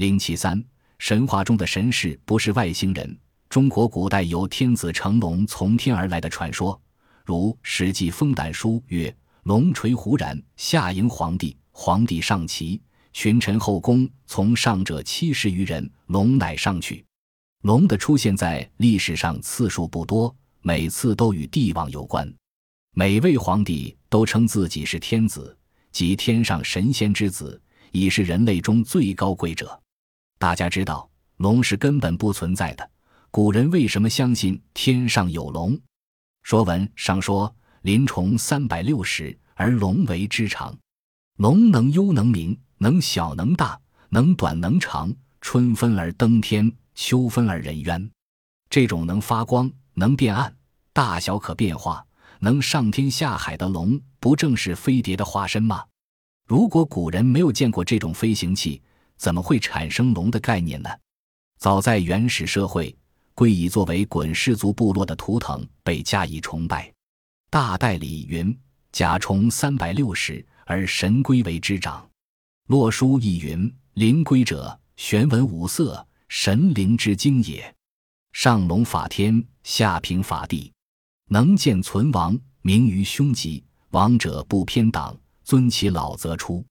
零七三，神话中的神士不是外星人。中国古代有天子乘龙从天而来的传说，如《史记·封胆书》曰：“龙垂胡然，下迎皇帝，皇帝上骑，群臣后宫从上者七十余人，龙乃上去。”龙的出现在历史上次数不多，每次都与帝王有关。每位皇帝都称自己是天子，即天上神仙之子，已是人类中最高贵者。大家知道，龙是根本不存在的。古人为什么相信天上有龙？《说文》上说：“鳞虫三百六十，而龙为之长。龙能幽能明，能小能大，能短能长。春分而登天，秋分而人渊。这种能发光、能变暗、大小可变化、能上天下海的龙，不正是飞碟的化身吗？如果古人没有见过这种飞行器，怎么会产生龙的概念呢？早在原始社会。龟已作为滚氏族部落的图腾被加以崇拜。大代里云：“甲虫三百六十，而神龟为之长。”洛书亦云：“灵龟者，玄文五色，神灵之精也。上龙法天，下平法地，能见存亡，明于凶吉。亡者不偏党，尊其老则出。”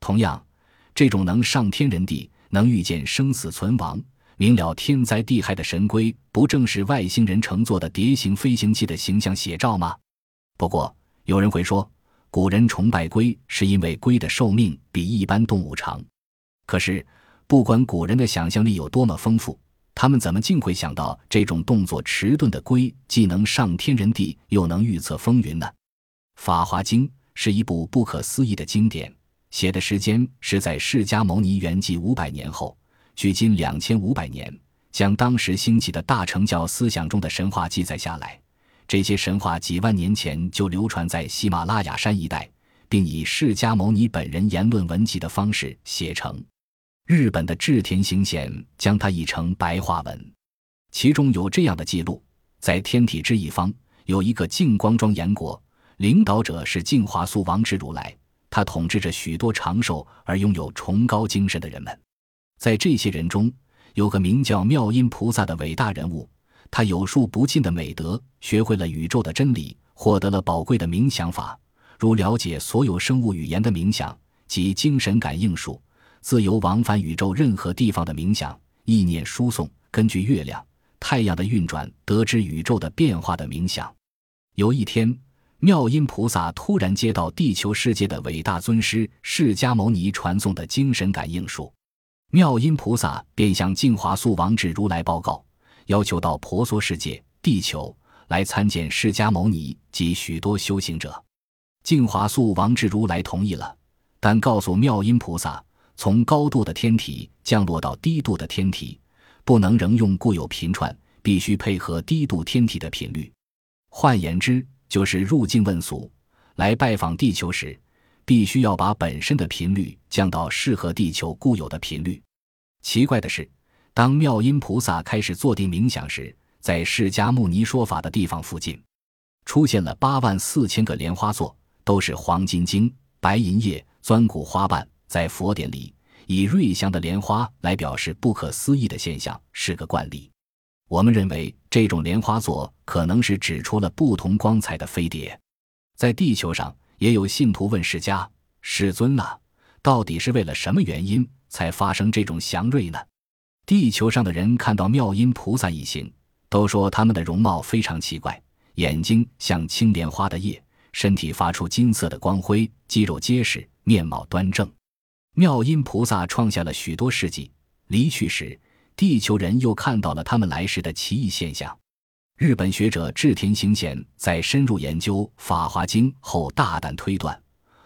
同样，这种能上天人地，能预见生死存亡。明了天灾地害的神龟，不正是外星人乘坐的蝶形飞行器的形象写照吗？不过，有人会说，古人崇拜龟是因为龟的寿命比一般动物长。可是，不管古人的想象力有多么丰富，他们怎么竟会想到这种动作迟钝的龟既能上天人地，又能预测风云呢？《法华经》是一部不可思议的经典，写的时间是在释迦牟尼圆寂五百年后。距今两千五百年，将当时兴起的大乘教思想中的神话记载下来。这些神话几万年前就流传在喜马拉雅山一带，并以释迦牟尼本人言论文集的方式写成。日本的志田行显将它译成白话文，其中有这样的记录：在天体之一方，有一个净光庄严国，领导者是净华素王之如来，他统治着许多长寿而拥有崇高精神的人们。在这些人中，有个名叫妙音菩萨的伟大人物，他有数不尽的美德，学会了宇宙的真理，获得了宝贵的冥想法，如了解所有生物语言的冥想及精神感应术，自由往返宇宙任何地方的冥想，意念输送，根据月亮、太阳的运转得知宇宙的变化的冥想。有一天，妙音菩萨突然接到地球世界的伟大尊师释迦牟尼传送的精神感应术。妙音菩萨便向净华素王智如来报告，要求到婆娑世界地球来参见释迦牟尼及许多修行者。净华素王智如来同意了，但告诉妙音菩萨，从高度的天体降落到低度的天体，不能仍用固有频串，必须配合低度天体的频率。换言之，就是入境问俗，来拜访地球时。必须要把本身的频率降到适合地球固有的频率。奇怪的是，当妙音菩萨开始坐定冥想时，在释迦牟尼说法的地方附近，出现了八万四千个莲花座，都是黄金晶、白银叶、钻骨花瓣。在佛典里，以瑞祥的莲花来表示不可思议的现象是个惯例。我们认为，这种莲花座可能是指出了不同光彩的飞碟，在地球上。也有信徒问释迦：“世尊呐，到底是为了什么原因才发生这种祥瑞呢？”地球上的人看到妙音菩萨一行，都说他们的容貌非常奇怪：眼睛像青莲花的叶，身体发出金色的光辉，肌肉结实，面貌端正。妙音菩萨创下了许多事迹，离去时，地球人又看到了他们来时的奇异现象。日本学者志田行显在深入研究《法华经》后，大胆推断：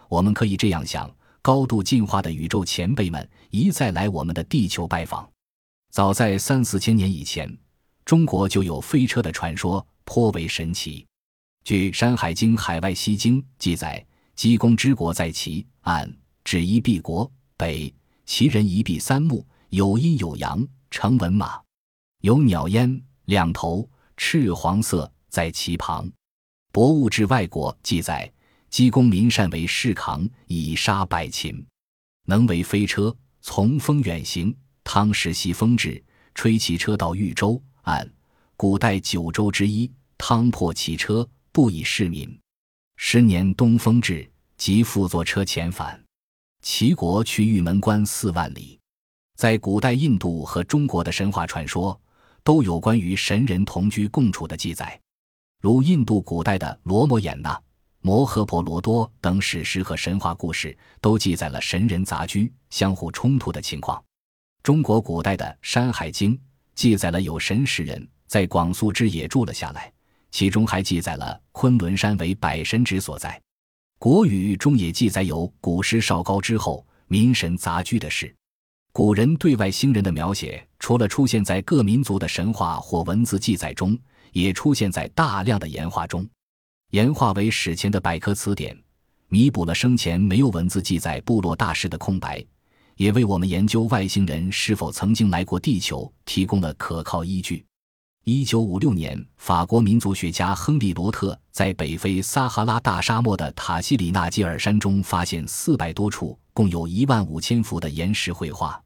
我们可以这样想，高度进化的宇宙前辈们一再来我们的地球拜访。早在三四千年以前，中国就有飞车的传说，颇为神奇。据《山海经·海外西经》记载，济公之国在其岸，指一臂国北，其人一臂三目，有阴有阳，乘文马，有鸟焉，两头。赤黄色在其旁，《博物志外国》记载，鸡公民善为士扛，以杀百禽，能为飞车，从风远行，汤氏系风至，吹骑车到豫州。按古代九州之一，汤破骑车，不以市民。十年东风至，即复坐车遣返。齐国去玉门关四万里。在古代印度和中国的神话传说，都有关于神人同居共处的记载，如印度古代的《罗摩衍那》。摩诃婆罗多等史诗和神话故事都记载了神人杂居、相互冲突的情况。中国古代的《山海经》记载了有神使人在广肃之野住了下来，其中还记载了昆仑山为百神之所在。国语中也记载有古诗少高之后民神杂居的事。古人对外星人的描写，除了出现在各民族的神话或文字记载中，也出现在大量的岩画中。岩画为史前的百科词典，弥补了生前没有文字记载部落大事的空白，也为我们研究外星人是否曾经来过地球提供了可靠依据。一九五六年，法国民族学家亨利·罗特在北非撒哈拉大沙漠的塔西里纳基尔山中发现四百多处，共有一万五千幅的岩石绘画。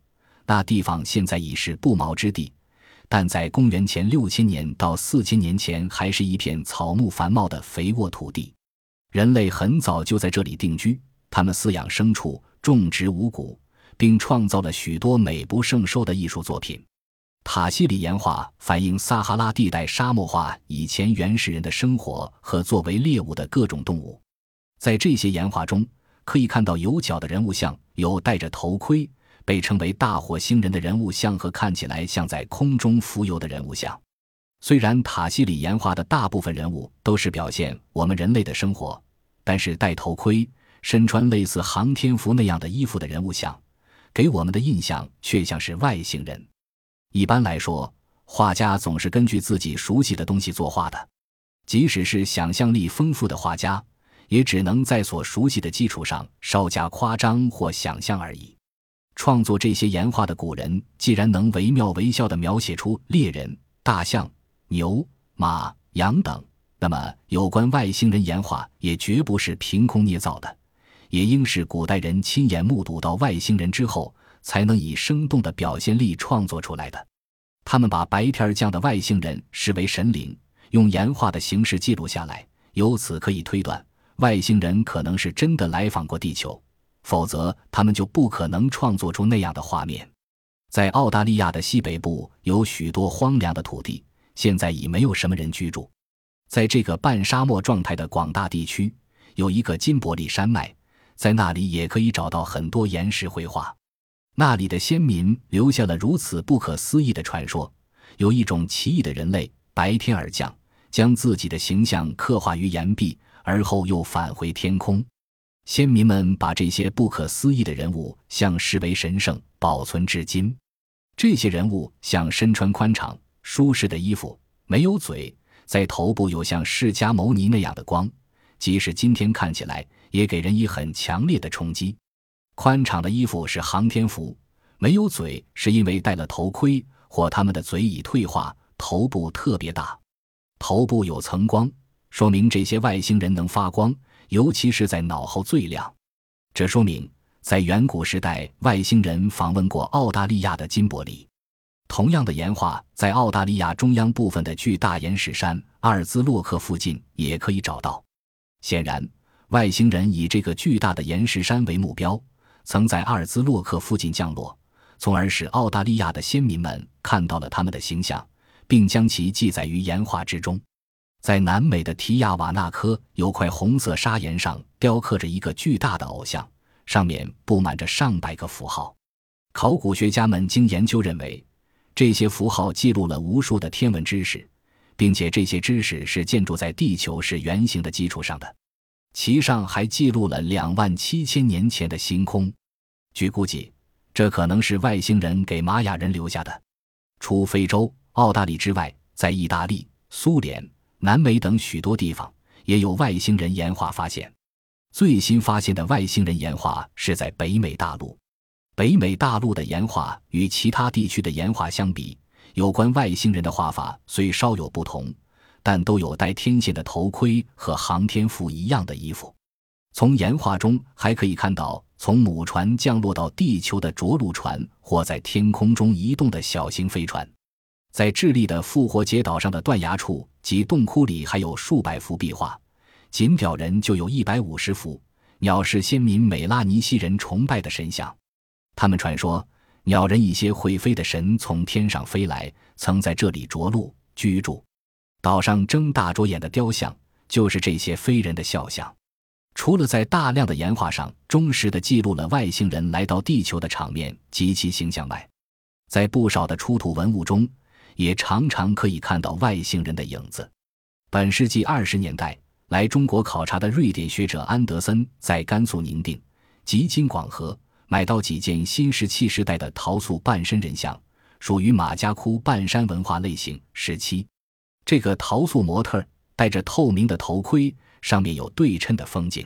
那地方现在已是不毛之地。但在公元前六千年到四千年前，还是一片草木繁茂的肥沃土地。人类很早就在这里定居，他们饲养牲畜、种植五谷，并创造了许多美不胜收的艺术作品。塔西里岩画反映撒哈拉地带沙漠化以前原始人的生活和作为猎物的各种动物。在这些岩画中，可以看到有角的人物像，有戴着头盔。被称为大火星人的人物像和看起来像在空中浮游的人物像，虽然塔西里岩画的大部分人物都是表现我们人类的生活，但是戴头盔、身穿类似航天服那样的衣服的人物像，给我们的印象却像是外星人。一般来说，画家总是根据自己熟悉的东西作画的，即使是想象力丰富的画家，也只能在所熟悉的基础上稍加夸张或想象而已。创作这些岩画的古人，既然能惟妙惟肖地描写出猎人、大象、牛、马、羊等，那么有关外星人岩画也绝不是凭空捏造的，也应是古代人亲眼目睹到外星人之后，才能以生动的表现力创作出来的。他们把白天降的外星人视为神灵，用岩画的形式记录下来，由此可以推断，外星人可能是真的来访过地球。否则，他们就不可能创作出那样的画面。在澳大利亚的西北部有许多荒凉的土地，现在已没有什么人居住。在这个半沙漠状态的广大地区，有一个金伯利山脉，在那里也可以找到很多岩石绘画。那里的先民留下了如此不可思议的传说：有一种奇异的人类，白天而降，将自己的形象刻画于岩壁，而后又返回天空。先民们把这些不可思议的人物像视为神圣，保存至今。这些人物像身穿宽敞舒适的衣服，没有嘴，在头部有像释迦牟尼那样的光，即使今天看起来也给人以很强烈的冲击。宽敞的衣服是航天服，没有嘴是因为戴了头盔或他们的嘴已退化，头部特别大，头部有层光，说明这些外星人能发光。尤其是在脑后最亮，这说明在远古时代，外星人访问过澳大利亚的金伯利。同样的岩画在澳大利亚中央部分的巨大岩石山阿尔兹洛克附近也可以找到。显然，外星人以这个巨大的岩石山为目标，曾在阿尔兹洛克附近降落，从而使澳大利亚的先民们看到了他们的形象，并将其记载于岩画之中。在南美的提亚瓦纳科，有块红色砂岩上雕刻着一个巨大的偶像，上面布满着上百个符号。考古学家们经研究认为，这些符号记录了无数的天文知识，并且这些知识是建筑在地球是圆形的基础上的。其上还记录了两万七千年前的星空。据估计，这可能是外星人给玛雅人留下的。除非洲、澳大利亚之外，在意大利、苏联。南美等许多地方也有外星人岩画发现。最新发现的外星人岩画是在北美大陆。北美大陆的岩画与其他地区的岩画相比，有关外星人的画法虽稍有不同，但都有带天线的头盔和航天服一样的衣服。从岩画中还可以看到从母船降落到地球的着陆船或在天空中移动的小型飞船。在智利的复活节岛上的断崖处及洞窟里，还有数百幅壁画，仅表人就有一百五十幅。鸟是先民美拉尼西人崇拜的神像，他们传说鸟人一些会飞的神从天上飞来，曾在这里着陆居住。岛上睁大着眼的雕像，就是这些飞人的肖像。除了在大量的岩画上忠实地记录了外星人来到地球的场面及其形象外，在不少的出土文物中，也常常可以看到外星人的影子。本世纪二十年代来中国考察的瑞典学者安德森，在甘肃宁定及京广河买到几件新石器时代的陶塑半身人像，属于马家窟半山文化类型时期。这个陶塑模特戴着透明的头盔。上面有对称的风景。